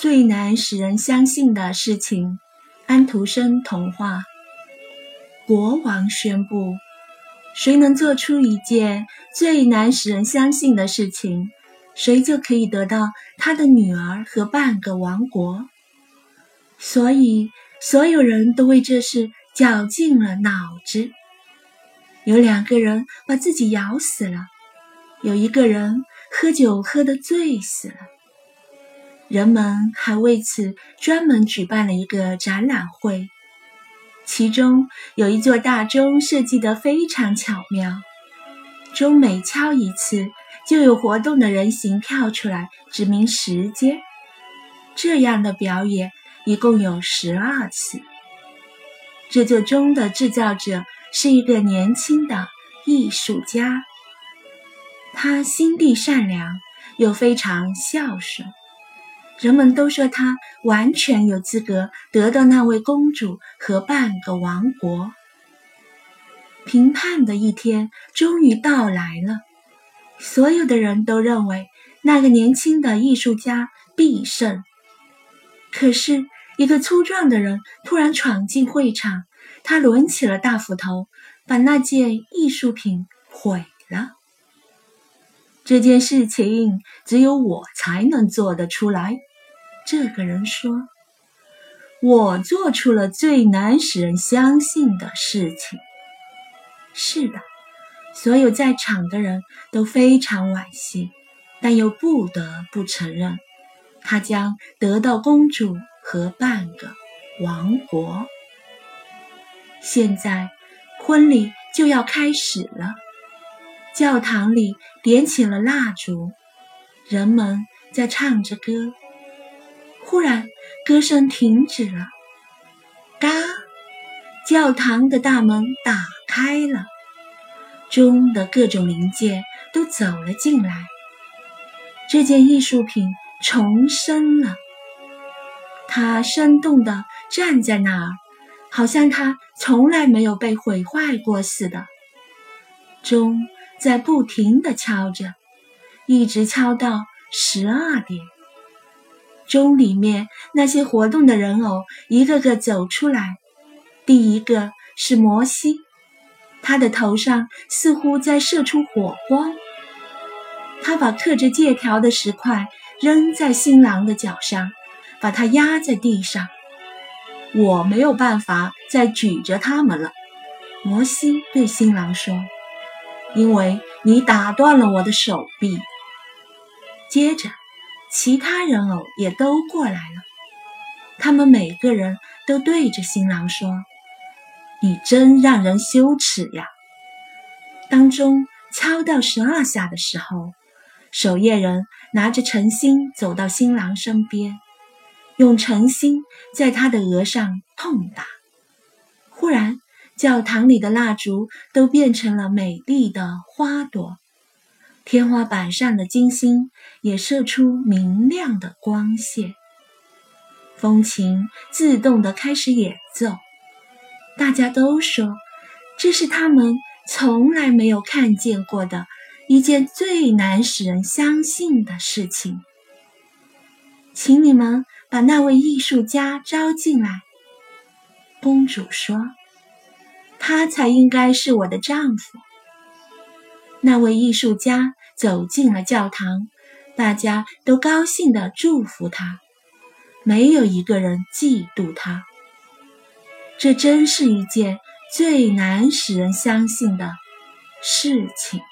最难使人相信的事情，安徒生童话。国王宣布：谁能做出一件最难使人相信的事情，谁就可以得到他的女儿和半个王国。所以，所有人都为这事绞尽了脑子。有两个人把自己咬死了，有一个人喝酒喝得醉死了。人们还为此专门举办了一个展览会，其中有一座大钟设计得非常巧妙，钟每敲一次，就有活动的人形跳出来指明时间。这样的表演一共有十二次。这座钟的制造者是一个年轻的艺术家，他心地善良，又非常孝顺。人们都说他完全有资格得到那位公主和半个王国。评判的一天终于到来了，所有的人都认为那个年轻的艺术家必胜。可是，一个粗壮的人突然闯进会场，他抡起了大斧头，把那件艺术品毁了。这件事情只有我才能做得出来。这个人说：“我做出了最难使人相信的事情。”是的，所有在场的人都非常惋惜，但又不得不承认，他将得到公主和半个王国。现在，婚礼就要开始了。教堂里点起了蜡烛，人们在唱着歌。忽然，歌声停止了。嘎！教堂的大门打开了，钟的各种零件都走了进来。这件艺术品重生了，它生动地站在那儿，好像它从来没有被毁坏过似的。钟在不停地敲着，一直敲到十二点。钟里面那些活动的人偶一个个走出来。第一个是摩西，他的头上似乎在射出火光。他把刻着借条的石块扔在新郎的脚上，把他压在地上。我没有办法再举着他们了，摩西对新郎说：“因为你打断了我的手臂。”接着。其他人偶也都过来了，他们每个人都对着新郎说：“你真让人羞耻呀！”当中敲到十二下的时候，守夜人拿着晨星走到新郎身边，用晨星在他的额上痛打。忽然，教堂里的蜡烛都变成了美丽的花朵。天花板上的金星也射出明亮的光线，风琴自动的开始演奏。大家都说，这是他们从来没有看见过的一件最难使人相信的事情。请你们把那位艺术家招进来。公主说：“他才应该是我的丈夫。”那位艺术家。走进了教堂，大家都高兴地祝福他，没有一个人嫉妒他。这真是一件最难使人相信的事情。